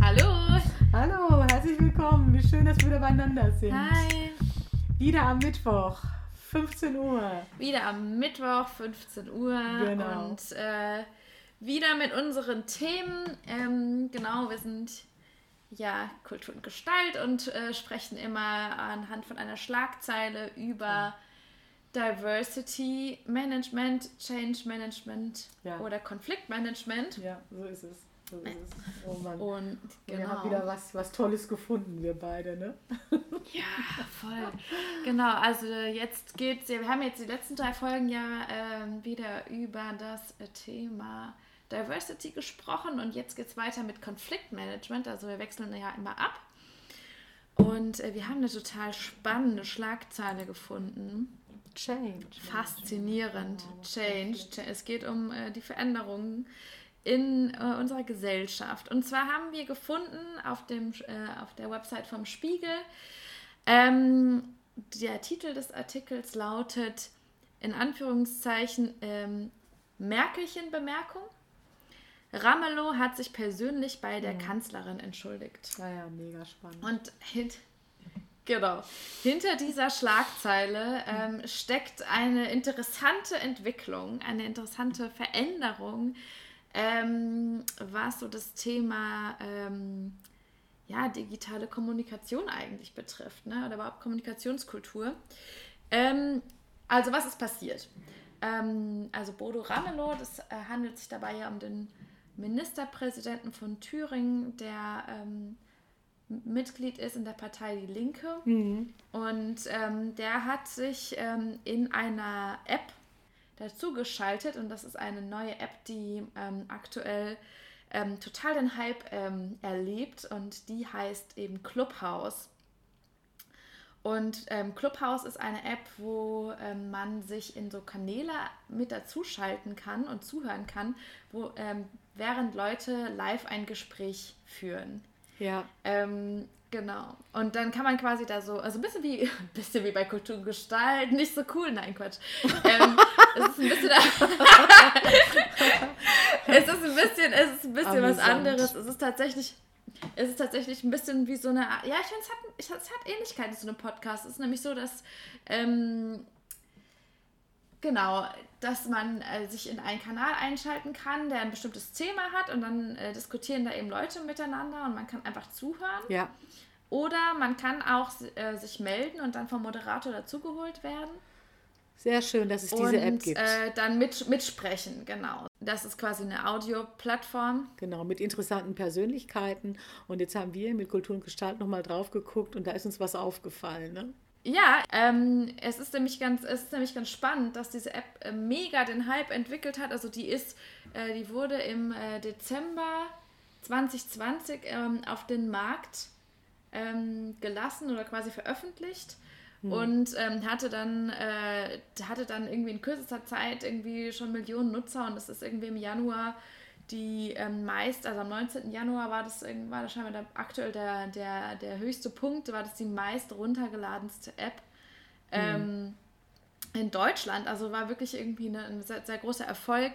Hallo! Hallo, herzlich willkommen. Wie schön, dass wir wieder beieinander sind. Hi! Wieder am Mittwoch, 15 Uhr. Wieder am Mittwoch, 15 Uhr. Genau. Und äh, wieder mit unseren Themen. Ähm, genau, wir sind ja Kultur und Gestalt und äh, sprechen immer anhand von einer Schlagzeile über Diversity Management, Change Management Ja. oder Konfliktmanagement. Ja, so ist es. So ist es. Oh Mann. Und Wir haben genau. wieder was, was Tolles gefunden, wir beide, ne? Ja, voll. Genau, also jetzt geht's ja, wir haben jetzt die letzten drei Folgen ja ähm, wieder über das äh, Thema Diversity gesprochen und jetzt geht's weiter mit Konfliktmanagement. Also wir wechseln ja immer ab. Und äh, wir haben eine total spannende Schlagzeile gefunden. Change. Faszinierend. Change. Es geht um äh, die Veränderungen in äh, unserer Gesellschaft. Und zwar haben wir gefunden auf, dem, äh, auf der Website vom Spiegel, ähm, der Titel des Artikels lautet in Anführungszeichen ähm, Merkelchen-Bemerkung. Ramelow hat sich persönlich bei der Kanzlerin entschuldigt. Naja, mega spannend. Und hint genau, hinter dieser Schlagzeile ähm, steckt eine interessante Entwicklung, eine interessante Veränderung, ähm, was so das Thema ähm, ja, digitale Kommunikation eigentlich betrifft, ne? oder überhaupt Kommunikationskultur. Ähm, also was ist passiert? Ähm, also Bodo Ramelow, das äh, handelt sich dabei ja um den Ministerpräsidenten von Thüringen, der ähm, Mitglied ist in der Partei Die Linke. Und ähm, der hat sich ähm, in einer App dazu geschaltet und das ist eine neue App, die ähm, aktuell ähm, total den Hype ähm, erlebt und die heißt eben Clubhouse. Und ähm, Clubhouse ist eine App, wo ähm, man sich in so Kanäle mit dazuschalten kann und zuhören kann, wo ähm, während Leute live ein Gespräch führen. Ja. Ähm, genau. Und dann kann man quasi da so, also ein bisschen wie, ein bisschen wie bei Kultur und Gestalt, nicht so cool, nein, Quatsch. Ähm, es ist ein bisschen, es ist ein bisschen, es ist ein bisschen was anderes. Es ist tatsächlich, es ist tatsächlich ein bisschen wie so eine, Art- ja, ich finde, es hat, es hat- es hat Ähnlichkeiten zu einem Podcast. Es ist nämlich so, dass, ähm, Genau, dass man äh, sich in einen Kanal einschalten kann, der ein bestimmtes Thema hat und dann äh, diskutieren da eben Leute miteinander und man kann einfach zuhören. Ja. Oder man kann auch äh, sich melden und dann vom Moderator dazugeholt werden. Sehr schön, dass es diese und App gibt. Äh, dann mit, mitsprechen, genau. Das ist quasi eine Audioplattform. Genau, mit interessanten Persönlichkeiten. Und jetzt haben wir mit Kultur und Gestalt nochmal drauf geguckt und da ist uns was aufgefallen, ne? Ja, ähm, es, ist nämlich ganz, es ist nämlich ganz spannend, dass diese App äh, mega den Hype entwickelt hat. Also die ist, äh, die wurde im äh, Dezember 2020 ähm, auf den Markt ähm, gelassen oder quasi veröffentlicht und ähm, hatte dann äh, hatte dann irgendwie in kürzester Zeit irgendwie schon Millionen Nutzer und das ist irgendwie im Januar die ähm, meist, also am 19. Januar war das, war das scheinbar der, aktuell der, der, der höchste Punkt, war das die meist runtergeladenste App ähm, in Deutschland. Also war wirklich irgendwie eine, ein sehr, sehr großer Erfolg.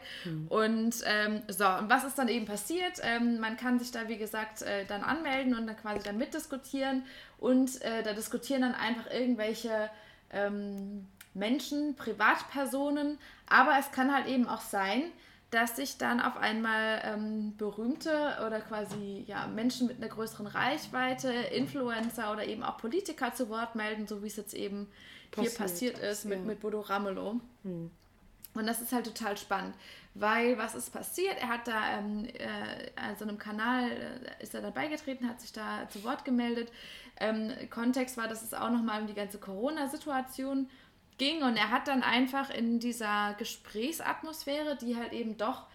Und ähm, so, und was ist dann eben passiert? Ähm, man kann sich da, wie gesagt, äh, dann anmelden und dann quasi dann mitdiskutieren. Und äh, da diskutieren dann einfach irgendwelche ähm, Menschen, Privatpersonen. Aber es kann halt eben auch sein, dass sich dann auf einmal ähm, berühmte oder quasi ja, Menschen mit einer größeren Reichweite, Influencer oder eben auch Politiker zu Wort melden, so wie es jetzt eben hier Passiert passiert ist mit, ja. mit Bodo Ramelow. Und das ist halt total spannend, weil was ist passiert? Er hat da ähm, äh, also einem Kanal äh, ist er da beigetreten, hat sich da zu Wort gemeldet. Ähm, Kontext war, dass es auch nochmal um die ganze Corona-Situation ging und er hat dann einfach in dieser Gesprächsatmosphäre, die halt eben doch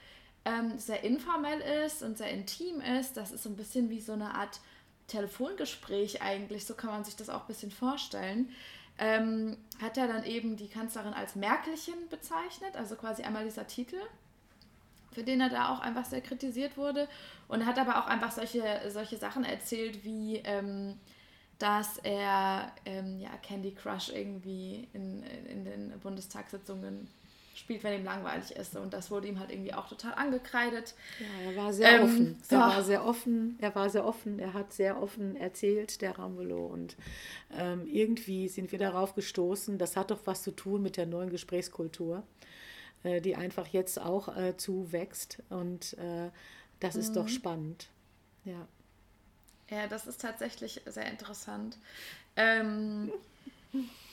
ähm, sehr informell ist und sehr intim ist. Das ist so ein bisschen wie so eine Art Telefongespräch eigentlich, so kann man sich das auch ein bisschen vorstellen. Ähm, hat er dann eben die Kanzlerin als Merkelchen bezeichnet, also quasi einmal dieser Titel, für den er da auch einfach sehr kritisiert wurde. Und hat aber auch einfach solche, solche Sachen erzählt, wie ähm, dass er ähm, ja, Candy Crush irgendwie in, in den Bundestagssitzungen spielt, wenn ihm langweilig ist. Und das wurde ihm halt irgendwie auch total angekreidet. Ja, er war sehr ähm, offen. Er ja. war sehr offen. Er war sehr offen. Er hat sehr offen erzählt, der Ramelow. Und ähm, irgendwie sind wir darauf gestoßen, das hat doch was zu tun mit der neuen Gesprächskultur, äh, die einfach jetzt auch äh, zuwächst. Und äh, das ist mhm. doch spannend. Ja. Ja, das ist tatsächlich sehr interessant. Ähm,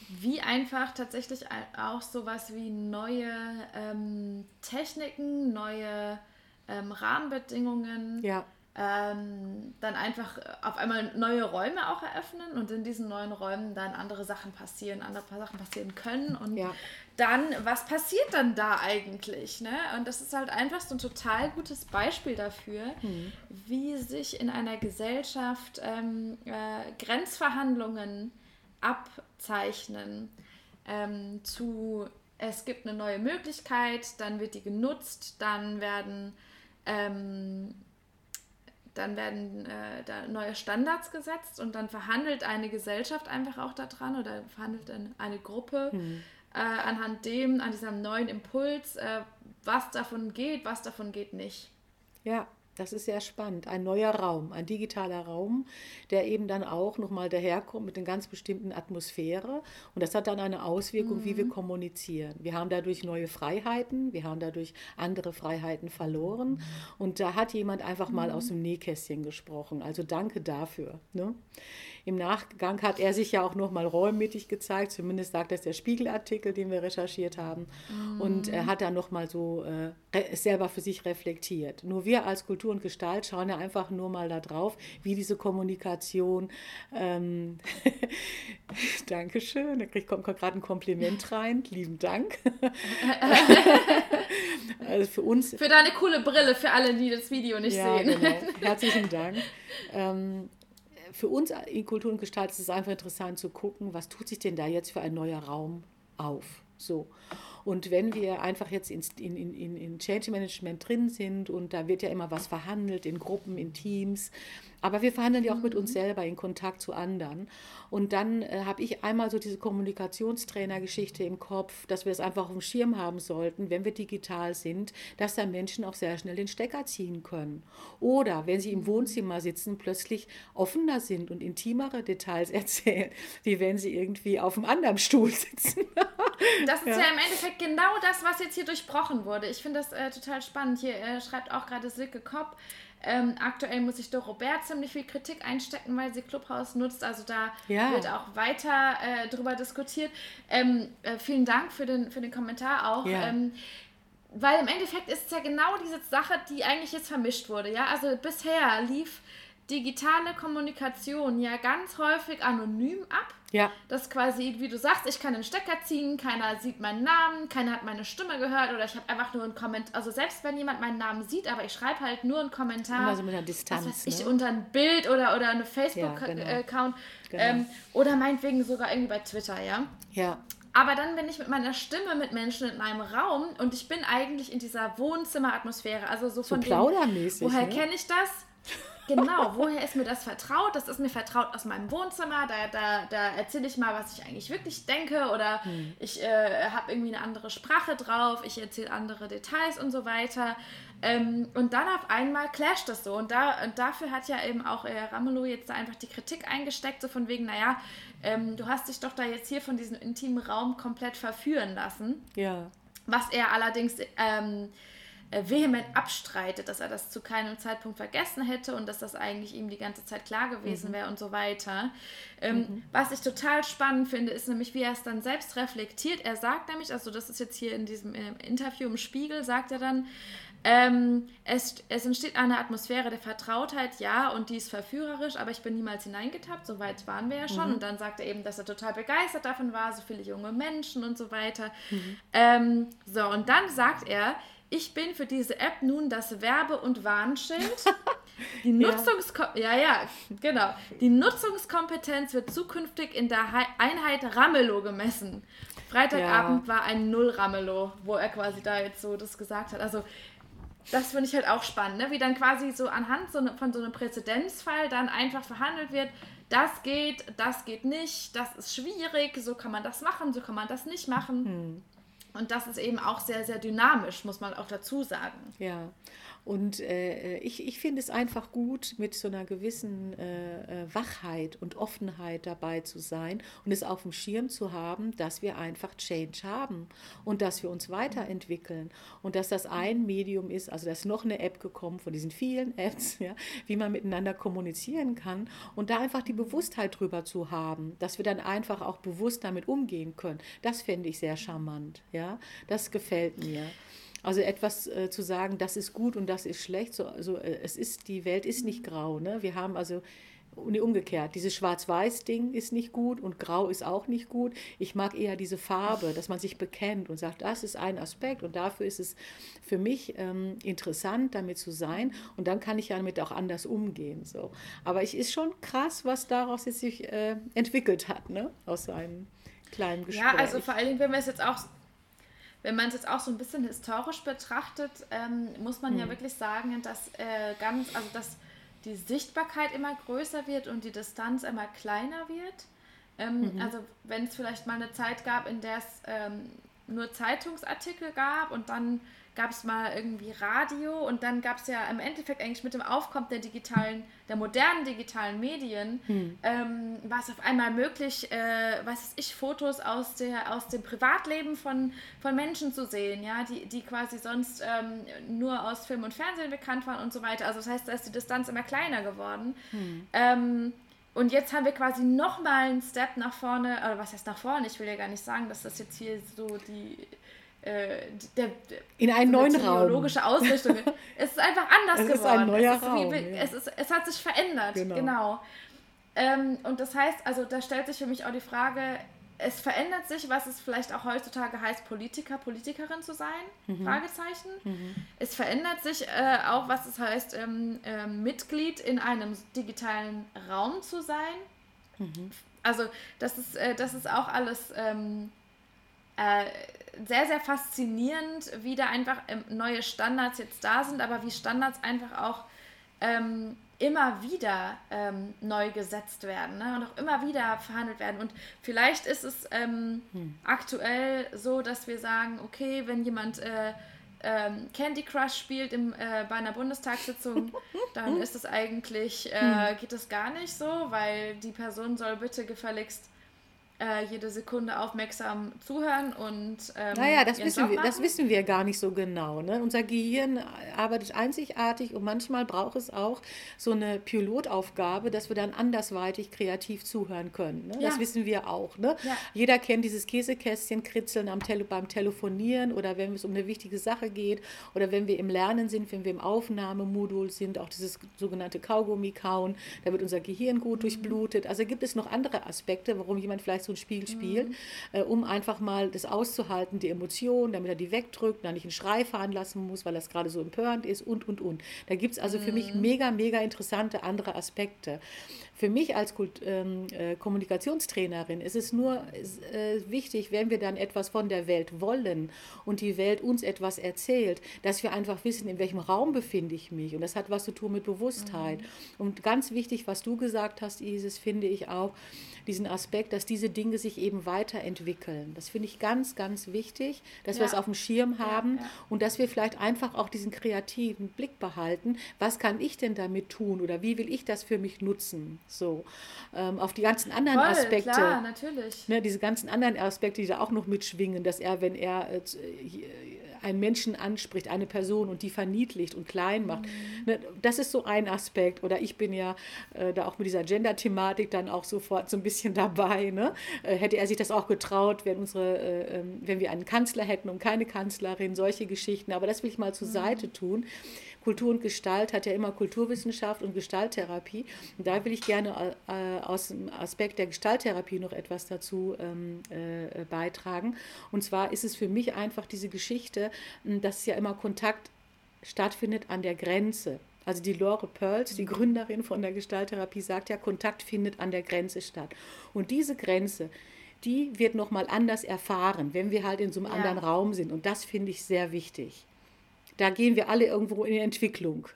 wie einfach tatsächlich auch sowas wie neue ähm, Techniken, neue ähm, Rahmenbedingungen, ja. Ähm, dann einfach auf einmal neue Räume auch eröffnen und in diesen neuen Räumen dann andere Sachen passieren, andere Sachen passieren können und ja. dann, was passiert dann da eigentlich? Ne? Und das ist halt einfach so ein total gutes Beispiel dafür, mhm. wie sich in einer Gesellschaft ähm, äh, Grenzverhandlungen abzeichnen ähm, zu, es gibt eine neue Möglichkeit, dann wird die genutzt, dann werden, ähm, dann werden äh, da neue Standards gesetzt und dann verhandelt eine Gesellschaft einfach auch daran oder verhandelt eine Gruppe hm. äh, anhand dem, an diesem neuen Impuls, äh, was davon geht, was davon geht nicht. Ja, das ist sehr spannend. Ein neuer Raum, ein digitaler Raum, der eben dann auch nochmal daherkommt mit einer ganz bestimmten Atmosphäre. Und das hat dann eine Auswirkung, mhm. wie wir mhm. kommunizieren. Wir haben dadurch neue Freiheiten, wir haben dadurch andere Freiheiten verloren. Und da hat jemand einfach mal mhm. aus dem Nähkästchen gesprochen. Also danke dafür. Ne? Im Nachgang hat er sich ja auch nochmal räummäßig gezeigt, zumindest sagt das der Spiegelartikel, den wir recherchiert haben. Mhm. Und er hat dann nochmal so äh, selber für sich reflektiert. Nur wir als Kultur und Gestalt schauen ja einfach nur mal da drauf, wie diese Kommunikation. Ähm, Dankeschön, da kommt gerade ein Kompliment rein. Lieben Dank. also für uns. Für deine coole Brille, für alle, die das Video nicht ja, sehen. Genau. Herzlichen Dank. Ähm, für uns in Kultur und Gestalt ist es einfach interessant zu gucken, was tut sich denn da jetzt für ein neuer Raum auf. So. Und wenn wir einfach jetzt in, in, in, in Change Management drin sind und da wird ja immer was verhandelt in Gruppen, in Teams, aber wir verhandeln ja auch mit uns mhm. selber in Kontakt zu anderen. Und dann äh, habe ich einmal so diese Kommunikationstrainer-Geschichte im Kopf, dass wir es einfach auf dem Schirm haben sollten, wenn wir digital sind, dass da Menschen auch sehr schnell den Stecker ziehen können. Oder wenn sie im mhm. Wohnzimmer sitzen, plötzlich offener sind und intimere Details erzählen, wie wenn sie irgendwie auf einem anderen Stuhl sitzen. das ist ja. ja. im Endeffekt genau das, was jetzt hier durchbrochen wurde. Ich finde das äh, total spannend. Hier äh, schreibt auch gerade Silke Kopp, ähm, aktuell muss sich Doro Bär ziemlich viel Kritik einstecken, weil sie Clubhouse nutzt. Also da ja. wird auch weiter äh, drüber diskutiert. Ähm, äh, vielen Dank für den, für den Kommentar auch. Ja. Ähm, weil im Endeffekt ist es ja genau diese Sache, die eigentlich jetzt vermischt wurde. Ja, also bisher lief digitale Kommunikation ja ganz häufig anonym ab. Ja. Das quasi, wie du sagst, ich kann den Stecker ziehen, keiner sieht meinen Namen, keiner hat meine Stimme gehört oder ich habe einfach nur einen Kommentar. Also selbst wenn jemand meinen Namen sieht, aber ich schreibe halt nur einen Kommentar. Also mit einer Distanz. Was weiß ich, ne? unter ein Bild oder, oder eine Facebook-Account. Ja, genau. genau. ähm, oder meinetwegen sogar irgendwie bei Twitter, ja? Ja. Aber dann bin ich mit meiner Stimme mit Menschen in einem Raum und ich bin eigentlich in dieser Wohnzimmeratmosphäre. Also so von so plaudermäßig. Dem, woher ne? kenne ich das? Genau, woher ist mir das vertraut? Das ist mir vertraut aus meinem Wohnzimmer. Da, da, da erzähle ich mal, was ich eigentlich wirklich denke. Oder hm. ich äh, habe irgendwie eine andere Sprache drauf. Ich erzähle andere Details und so weiter. Ähm, und dann auf einmal clasht das so. Und, da, und dafür hat ja eben auch äh, Ramelow jetzt da einfach die Kritik eingesteckt, so von wegen, naja, ähm, du hast dich doch da jetzt hier von diesem intimen Raum komplett verführen lassen. Ja. Was er allerdings. Ähm, äh, vehement abstreitet, dass er das zu keinem Zeitpunkt vergessen hätte und dass das eigentlich ihm die ganze Zeit klar gewesen mhm. wäre und so weiter. Ähm, mhm. Was ich total spannend finde, ist nämlich, wie er es dann selbst reflektiert. Er sagt nämlich, also das ist jetzt hier in diesem äh, Interview im Spiegel, sagt er dann, ähm, es, es, entsteht eine Atmosphäre der Vertrautheit, ja, und die ist verführerisch, aber ich bin niemals hineingetappt, so weit waren wir ja schon. Mhm. Und dann sagt er eben, dass er total begeistert davon war, so viele junge Menschen und so weiter. Mhm. Ähm, so, und dann sagt er, ich bin für diese App nun das Werbe- und Warnschild. Die Nutzungskom ja. ja, ja, genau. Die Nutzungskompetenz wird zukünftig in der Einheit Ramelow gemessen. Freitagabend war ein Null Ramelow, wo er quasi da jetzt so das gesagt hat. Also das finde ich halt auch spannend, ne? wie dann quasi so anhand so ne, von so einem Präzedenzfall dann einfach verhandelt wird, das geht, das geht nicht, das ist schwierig, so kann man das machen, so kann man das nicht machen. Hm. Und das ist eben auch sehr, sehr dynamisch, muss man auch dazu sagen. Ja, und äh, ich, ich finde es einfach gut, mit so einer gewissen äh, äh, Wachheit und Offenheit dabei zu sein und es auf dem Schirm zu haben, dass wir einfach Change haben und dass wir uns weiterentwickeln und dass das ein Medium ist, also da ist noch eine App gekommen von diesen vielen Apps, ja, wie man miteinander kommunizieren kann und da einfach die Bewusstheit drüber zu haben, dass wir dann einfach auch bewusst damit umgehen können. Das fände ich sehr charmant, ja, das gefällt mir. Also etwas äh, zu sagen, das ist gut und das ist schlecht. So, also äh, es ist, die Welt ist nicht grau. Ne? Wir haben also nee, umgekehrt, dieses Schwarz-Weiß-Ding ist nicht gut und Grau ist auch nicht gut. Ich mag eher diese Farbe, dass man sich bekennt und sagt, das ist ein Aspekt und dafür ist es für mich ähm, interessant, damit zu sein und dann kann ich ja damit auch anders umgehen. So. Aber es ist schon krass, was daraus jetzt sich äh, entwickelt hat, ne? aus einem kleinen Gespräch. Ja, also vor allen Dingen, wenn wir es jetzt auch wenn man es jetzt auch so ein bisschen historisch betrachtet, ähm, muss man hm. ja wirklich sagen, dass äh, ganz, also dass die Sichtbarkeit immer größer wird und die Distanz immer kleiner wird. Ähm, mhm. Also wenn es vielleicht mal eine Zeit gab, in der es ähm, nur Zeitungsartikel gab und dann gab es mal irgendwie Radio und dann gab es ja im Endeffekt eigentlich mit dem Aufkommen der digitalen, der modernen digitalen Medien, hm. ähm, war es auf einmal möglich, äh, was weiß ich, Fotos aus, der, aus dem Privatleben von, von Menschen zu sehen, ja, die, die quasi sonst ähm, nur aus Film und Fernsehen bekannt waren und so weiter. Also das heißt, da ist die Distanz immer kleiner geworden. Hm. Ähm, und jetzt haben wir quasi nochmal einen Step nach vorne, oder was heißt nach vorne? Ich will ja gar nicht sagen, dass das jetzt hier so die äh, der, in einen so neuen Raum. Logische Ausrichtung. es ist einfach anders es geworden. Ist ein neuer es, ist Raum, wie, ja. es, ist, es hat sich verändert. Genau. genau. Ähm, und das heißt, also da stellt sich für mich auch die Frage, es verändert sich, was es vielleicht auch heutzutage heißt, Politiker, Politikerin zu sein? Mhm. Fragezeichen. Mhm. Es verändert sich äh, auch, was es heißt, ähm, äh, Mitglied in einem digitalen Raum zu sein. Mhm. Also das ist, äh, das ist auch alles ähm, äh, sehr, sehr faszinierend, wie da einfach ähm, neue Standards jetzt da sind, aber wie Standards einfach auch ähm, immer wieder ähm, neu gesetzt werden ne? und auch immer wieder verhandelt werden. Und vielleicht ist es ähm, hm. aktuell so, dass wir sagen, okay, wenn jemand äh, ähm, Candy Crush spielt im, äh, bei einer Bundestagssitzung, dann ist es eigentlich, äh, hm. geht das gar nicht so, weil die Person soll bitte gefälligst äh, jede Sekunde aufmerksam zuhören und. Ähm, naja, das wissen, wir, das wissen wir gar nicht so genau. Ne? Unser Gehirn arbeitet einzigartig und manchmal braucht es auch so eine Pilotaufgabe, dass wir dann andersweitig kreativ zuhören können. Ne? Ja. Das wissen wir auch. Ne? Ja. Jeder kennt dieses Käsekästchen kritzeln am Tele beim Telefonieren oder wenn es um eine wichtige Sache geht oder wenn wir im Lernen sind, wenn wir im Aufnahmemodul sind, auch dieses sogenannte Kaugummi kauen, da wird unser Gehirn gut mhm. durchblutet. Also gibt es noch andere Aspekte, warum jemand vielleicht so ein Spiel spielt, mhm. äh, um einfach mal das auszuhalten, die Emotionen, damit er die wegdrückt, dann nicht einen Schrei fahren lassen muss, weil das gerade so empörend ist und, und, und. Da gibt es also mhm. für mich mhm. mega, mega interessante andere Aspekte. Für mich als Kult, ähm, äh, Kommunikationstrainerin ist es nur äh, wichtig, wenn wir dann etwas von der Welt wollen und die Welt uns etwas erzählt, dass wir einfach wissen, in welchem Raum befinde ich mich. Und das hat was zu tun mit Bewusstheit. Mhm. Und ganz wichtig, was du gesagt hast, Isis, finde ich auch, diesen Aspekt, dass diese Dinge sich eben weiterentwickeln. Das finde ich ganz, ganz wichtig, dass ja. wir es auf dem Schirm haben ja, ja. und dass wir vielleicht einfach auch diesen kreativen Blick behalten. Was kann ich denn damit tun oder wie will ich das für mich nutzen? So, ähm, auf die ganzen anderen Voll, Aspekte. Klar, natürlich. Ne, diese ganzen anderen Aspekte, die da auch noch mitschwingen, dass er, wenn er äh, einen Menschen anspricht, eine Person und die verniedlicht und klein macht. Mhm. Ne, das ist so ein Aspekt. Oder ich bin ja äh, da auch mit dieser Gender-Thematik dann auch sofort so ein bisschen dabei. Ne? Äh, hätte er sich das auch getraut, wenn, unsere, äh, ähm, wenn wir einen Kanzler hätten und keine Kanzlerin, solche Geschichten. Aber das will ich mal zur mhm. Seite tun. Kultur und Gestalt hat ja immer Kulturwissenschaft und Gestalttherapie. Und da will ich gerne äh, aus dem Aspekt der Gestalttherapie noch etwas dazu ähm, äh, beitragen. Und zwar ist es für mich einfach diese Geschichte, dass ja immer Kontakt stattfindet an der Grenze. Also die Lore Pearls, die Gründerin von der Gestalttherapie, sagt ja, Kontakt findet an der Grenze statt. Und diese Grenze, die wird nochmal anders erfahren, wenn wir halt in so einem ja. anderen Raum sind. Und das finde ich sehr wichtig. Da gehen wir alle irgendwo in die Entwicklung.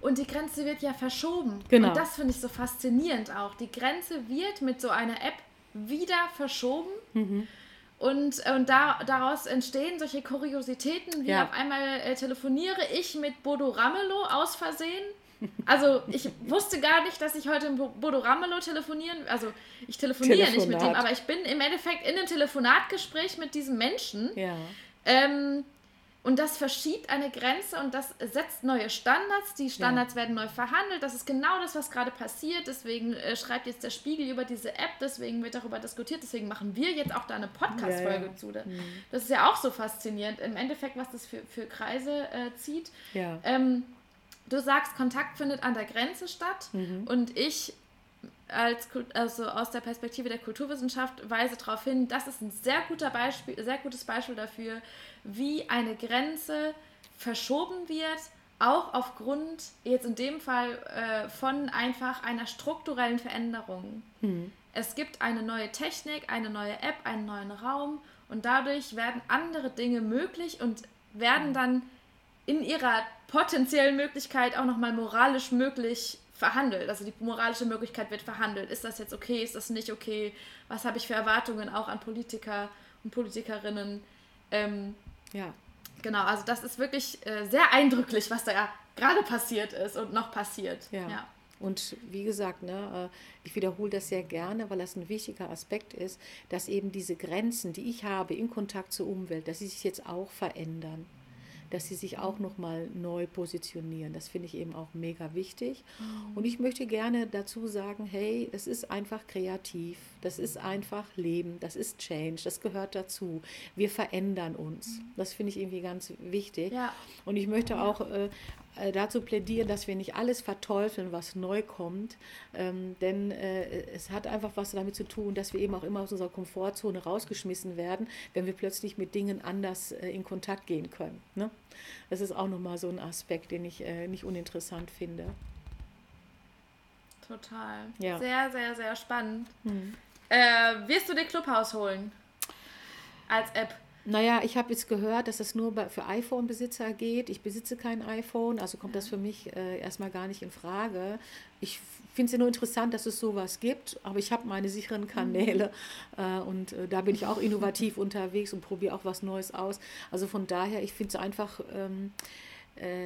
Und die Grenze wird ja verschoben. Genau. Und das finde ich so faszinierend auch. Die Grenze wird mit so einer App wieder verschoben. Mhm. Und, und da, daraus entstehen solche Kuriositäten, wie ja. auf einmal äh, telefoniere ich mit Bodo Ramelow aus Versehen. Also ich wusste gar nicht, dass ich heute mit Bodo Ramelow telefonieren, also ich telefoniere Telefonat. nicht mit ihm, aber ich bin im Endeffekt in einem Telefonatgespräch mit diesem Menschen. Ja. Ähm, und das verschiebt eine Grenze und das setzt neue Standards. Die Standards ja. werden neu verhandelt. Das ist genau das, was gerade passiert. Deswegen äh, schreibt jetzt der Spiegel über diese App. Deswegen wird darüber diskutiert. Deswegen machen wir jetzt auch da eine Podcast-Folge ja, ja. zu. Mhm. Das ist ja auch so faszinierend. Im Endeffekt, was das für, für Kreise äh, zieht. Ähm, du sagst, Kontakt findet an der Grenze statt. Mhm. Und ich als also aus der Perspektive der Kulturwissenschaft weise darauf hin, das ist ein sehr guter Beispiel, sehr gutes Beispiel dafür, wie eine Grenze verschoben wird, auch aufgrund jetzt in dem Fall äh, von einfach einer strukturellen Veränderung. Mhm. Es gibt eine neue Technik, eine neue App, einen neuen Raum und dadurch werden andere Dinge möglich und werden dann in ihrer potenziellen Möglichkeit auch nochmal moralisch möglich verhandelt. Also die moralische Möglichkeit wird verhandelt. Ist das jetzt okay? Ist das nicht okay? Was habe ich für Erwartungen auch an Politiker und Politikerinnen? Ähm, ja. Genau, also das ist wirklich äh, sehr eindrücklich, was da gerade passiert ist und noch passiert. Ja. ja. Und wie gesagt, ne, äh, ich wiederhole das sehr gerne, weil das ein wichtiger Aspekt ist, dass eben diese Grenzen, die ich habe im Kontakt zur Umwelt, dass sie sich jetzt auch verändern dass sie sich auch nochmal neu positionieren. Das finde ich eben auch mega wichtig. Mhm. Und ich möchte gerne dazu sagen, hey, es ist einfach kreativ, das ist einfach Leben, das ist Change, das gehört dazu. Wir verändern uns. Mhm. Das finde ich irgendwie ganz wichtig. Ja. Und ich möchte auch äh, äh, dazu plädieren, dass wir nicht alles verteufeln, was neu kommt, ähm, denn äh, es hat einfach was damit zu tun, dass wir eben auch immer aus unserer Komfortzone rausgeschmissen werden, wenn wir plötzlich mit Dingen anders äh, in Kontakt gehen können. Ne? Das ist auch nochmal so ein Aspekt, den ich äh, nicht uninteressant finde. Total. Ja. Sehr, sehr, sehr spannend. Hm. wirst du dir Clubhouse holen? Als App? Naja, ich habe jetzt gehört, dass das nur für iPhone-Besitzer geht. Ich besitze kein iPhone, also kommt das für mich äh, erstmal gar nicht in Frage. Ich finde es ja nur interessant, dass es sowas gibt, aber ich habe meine sicheren Kanäle äh, und äh, da bin ich auch innovativ unterwegs und probiere auch was Neues aus. Also von daher, ich finde es einfach. Ähm, äh,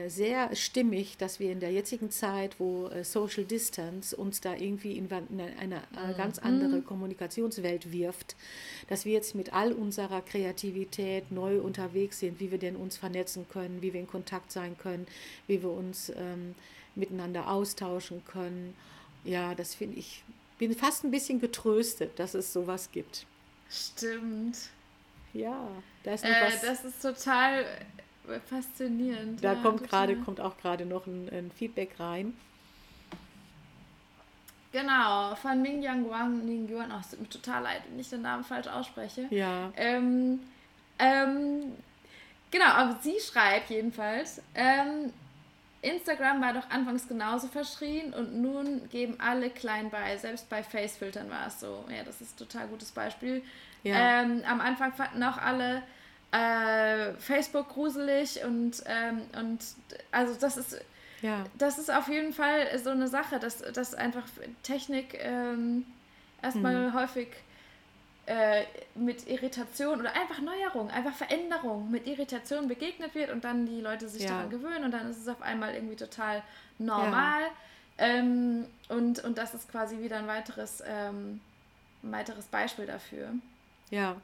sehr stimmig, dass wir in der jetzigen Zeit, wo äh, Social Distance uns da irgendwie in eine, eine mhm. ganz andere Kommunikationswelt wirft, dass wir jetzt mit all unserer Kreativität neu unterwegs sind, wie wir denn uns vernetzen können, wie wir in Kontakt sein können, wie wir uns ähm, miteinander austauschen können. Ja, das finde ich, bin fast ein bisschen getröstet, dass es sowas gibt. Stimmt. Ja, da ist noch äh, was. Das ist total faszinierend. Da ja, kommt gerade, kommt auch gerade noch ein, ein, Feedback rein. Genau, von Ming Yang Wang, Ning Yuan, oh, es tut mir total leid, wenn ich den Namen falsch ausspreche. Ja. Ähm, ähm, genau, aber sie schreibt jedenfalls, ähm, Instagram war doch anfangs genauso verschrien und nun geben alle klein bei. Selbst bei Facefiltern war es so. Ja, das ist ein total gutes Beispiel. Ja. Ähm, am Anfang fanden auch alle äh, Facebook gruselig und, ähm, und also das ist ja. das ist auf jeden Fall so eine Sache, dass, dass einfach Technik ähm, erstmal mhm. häufig äh, mit Irritation oder einfach Neuerung, einfach Veränderung mit Irritation begegnet wird und dann die Leute sich ja. daran gewöhnen und dann ist es auf einmal irgendwie total normal. Ja. Ähm, und, und das ist quasi wieder ein weiteres, ähm, ein weiteres Beispiel dafür. Ja.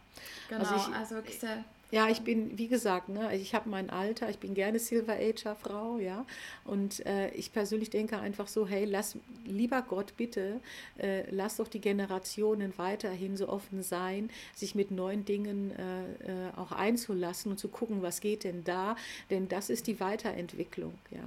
Genau, also, ich, also wirklich sehr ja, ich bin, wie gesagt, ne, ich habe mein Alter, ich bin gerne Silver Ager Frau, ja. Und äh, ich persönlich denke einfach so, hey, lass, lieber Gott, bitte, äh, lass doch die Generationen weiterhin so offen sein, sich mit neuen Dingen äh, äh auch einzulassen und zu gucken, was geht denn da. Denn das ist die Weiterentwicklung, ja.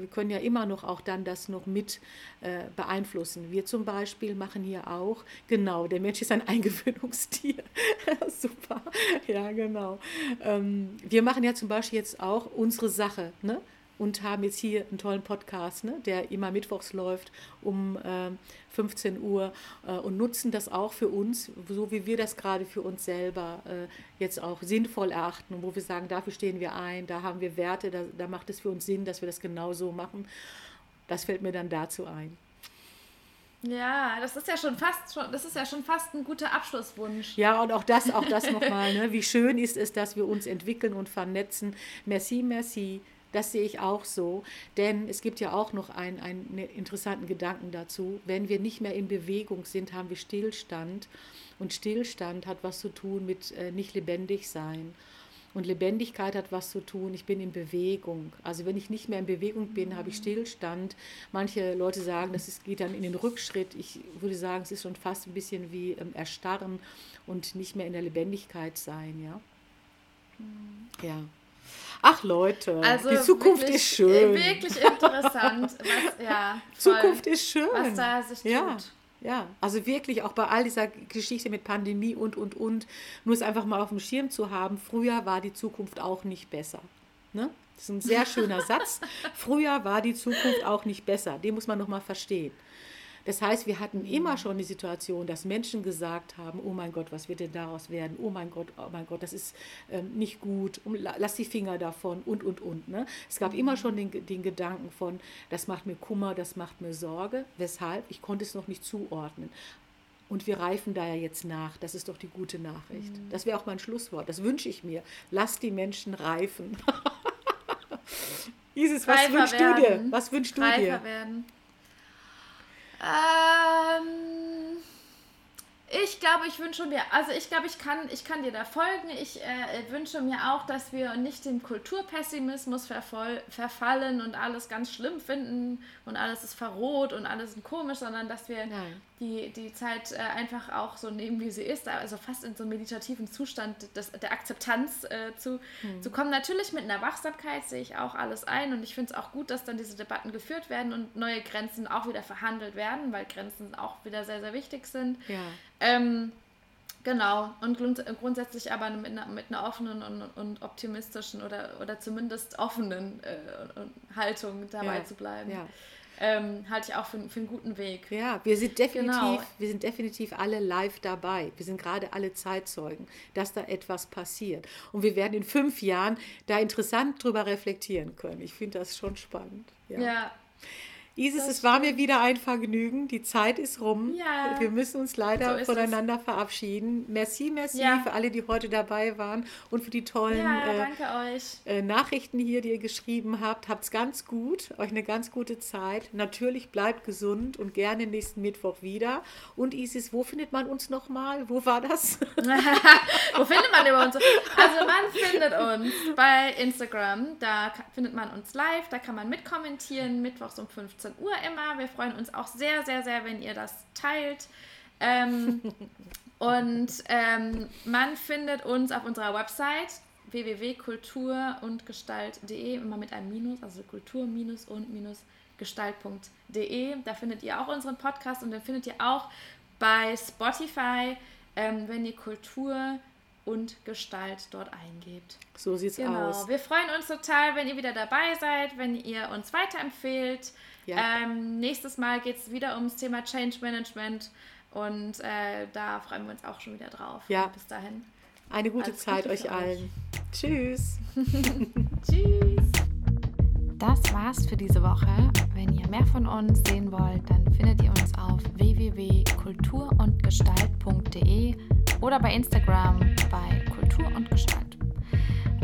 Wir können ja immer noch auch dann das noch mit äh, beeinflussen. Wir zum Beispiel machen hier auch, genau, der Mensch ist ein Eingewöhnungstier. Super, ja, genau. ähm, wir machen ja zum Beispiel jetzt auch unsere Sache, ne? Und haben jetzt hier einen tollen Podcast, ne? der immer mittwochs läuft um äh, 15 Uhr äh, und nutzen das auch für uns, so wie wir das gerade für uns selber äh, jetzt auch sinnvoll erachten und wo wir sagen, dafür stehen wir ein, da haben wir Werte, da, da macht es für uns Sinn, dass wir das genau so machen. Das fällt mir dann dazu ein. Ja, das ist ja schon fast schon, das ist ja schon fast ein guter Abschlusswunsch. Ja, und auch das, auch das nochmal, ne? Wie schön ist es, dass wir uns entwickeln und vernetzen. Merci, merci. Das sehe ich auch so, denn es gibt ja auch noch einen, einen interessanten Gedanken dazu. Wenn wir nicht mehr in Bewegung sind, haben wir Stillstand. Und Stillstand hat was zu tun mit äh, nicht lebendig sein. Und Lebendigkeit hat was zu tun, ich bin in Bewegung. Also wenn ich nicht mehr in Bewegung bin, habe ich Stillstand. Manche Leute sagen, das ist, geht dann in den Rückschritt. Ich würde sagen, es ist schon fast ein bisschen wie ähm, Erstarren und nicht mehr in der Lebendigkeit sein. Ja. Mhm. ja. Ach Leute, also die Zukunft wirklich, ist schön. Wirklich interessant. Was, ja, Zukunft ist schön. Was da sich tut. Ja. Ja, also wirklich auch bei all dieser Geschichte mit Pandemie und, und, und, nur es einfach mal auf dem Schirm zu haben, früher war die Zukunft auch nicht besser. Ne? Das ist ein sehr schöner Satz. Früher war die Zukunft auch nicht besser. Den muss man nochmal verstehen. Das heißt, wir hatten immer schon die Situation, dass Menschen gesagt haben, oh mein Gott, was wird denn daraus werden? Oh mein Gott, oh mein Gott, das ist ähm, nicht gut, lass die Finger davon und, und, und. Ne? Es gab immer schon den, den Gedanken von, das macht mir Kummer, das macht mir Sorge. Weshalb? Ich konnte es noch nicht zuordnen. Und wir reifen da ja jetzt nach. Das ist doch die gute Nachricht. Mhm. Das wäre auch mein Schlusswort. Das wünsche ich mir. Lass die Menschen reifen. Isis, was Reifer wünschst werden. du dir? Was wünschst du Reifer dir? Werden. Ähm, ich glaube, ich wünsche mir, also ich glaube, ich kann, ich kann dir da folgen. Ich äh, wünsche mir auch, dass wir nicht dem Kulturpessimismus verfallen und alles ganz schlimm finden und alles ist verroht und alles ist komisch, sondern dass wir die, die Zeit äh, einfach auch so nehmen, wie sie ist, also fast in so einen meditativen Zustand des, der Akzeptanz äh, zu, hm. zu kommen. Natürlich mit einer Wachsamkeit sehe ich auch alles ein und ich finde es auch gut, dass dann diese Debatten geführt werden und neue Grenzen auch wieder verhandelt werden, weil Grenzen auch wieder sehr, sehr wichtig sind. Ja. Ähm, Genau, und grundsätzlich aber mit einer, mit einer offenen und, und, optimistischen oder, oder zumindest offenen äh, Haltung dabei ja, zu bleiben. Ja ähm, halte ich auch für, für, einen guten Weg. Ja, wir sind definitiv, genau. wir sind definitiv alle live dabei. Wir sind gerade alle Zeitzeugen, dass da etwas passiert. Und wir werden in fünf Jahren da interessant drüber reflektieren können. Ich finde das schon spannend. ja. ja. Isis, es war mir wieder ein Vergnügen. Die Zeit ist rum. Ja, wir müssen uns leider so voneinander es. verabschieden. Merci, merci ja. für alle, die heute dabei waren und für die tollen ja, äh, äh, Nachrichten hier, die ihr geschrieben habt. Habt's ganz gut, euch eine ganz gute Zeit. Natürlich bleibt gesund und gerne nächsten Mittwoch wieder. Und Isis, wo findet man uns nochmal? Wo war das? wo findet man über uns? Also man findet uns bei Instagram. Da findet man uns live. Da kann man mitkommentieren. Mittwochs um 15 15 Uhr immer. Wir freuen uns auch sehr, sehr, sehr, wenn ihr das teilt. Ähm, und ähm, man findet uns auf unserer Website www.kulturundgestalt.de, immer mit einem Minus, also kultur- und gestalt.de. Da findet ihr auch unseren Podcast und den findet ihr auch bei Spotify, ähm, wenn ihr Kultur und Gestalt dort eingebt. So sieht's genau. aus. Wir freuen uns total, wenn ihr wieder dabei seid, wenn ihr uns weiterempfehlt. Ja. Ähm, nächstes Mal geht es wieder ums Thema Change Management und äh, da freuen wir uns auch schon wieder drauf. Ja. Bis dahin. Eine gute Zeit Gute euch allen. Tschüss. Tschüss. Das war's für diese Woche. Wenn ihr mehr von uns sehen wollt, dann findet ihr uns auf www.kulturundgestalt.de oder bei Instagram bei Kultur und Gestalt.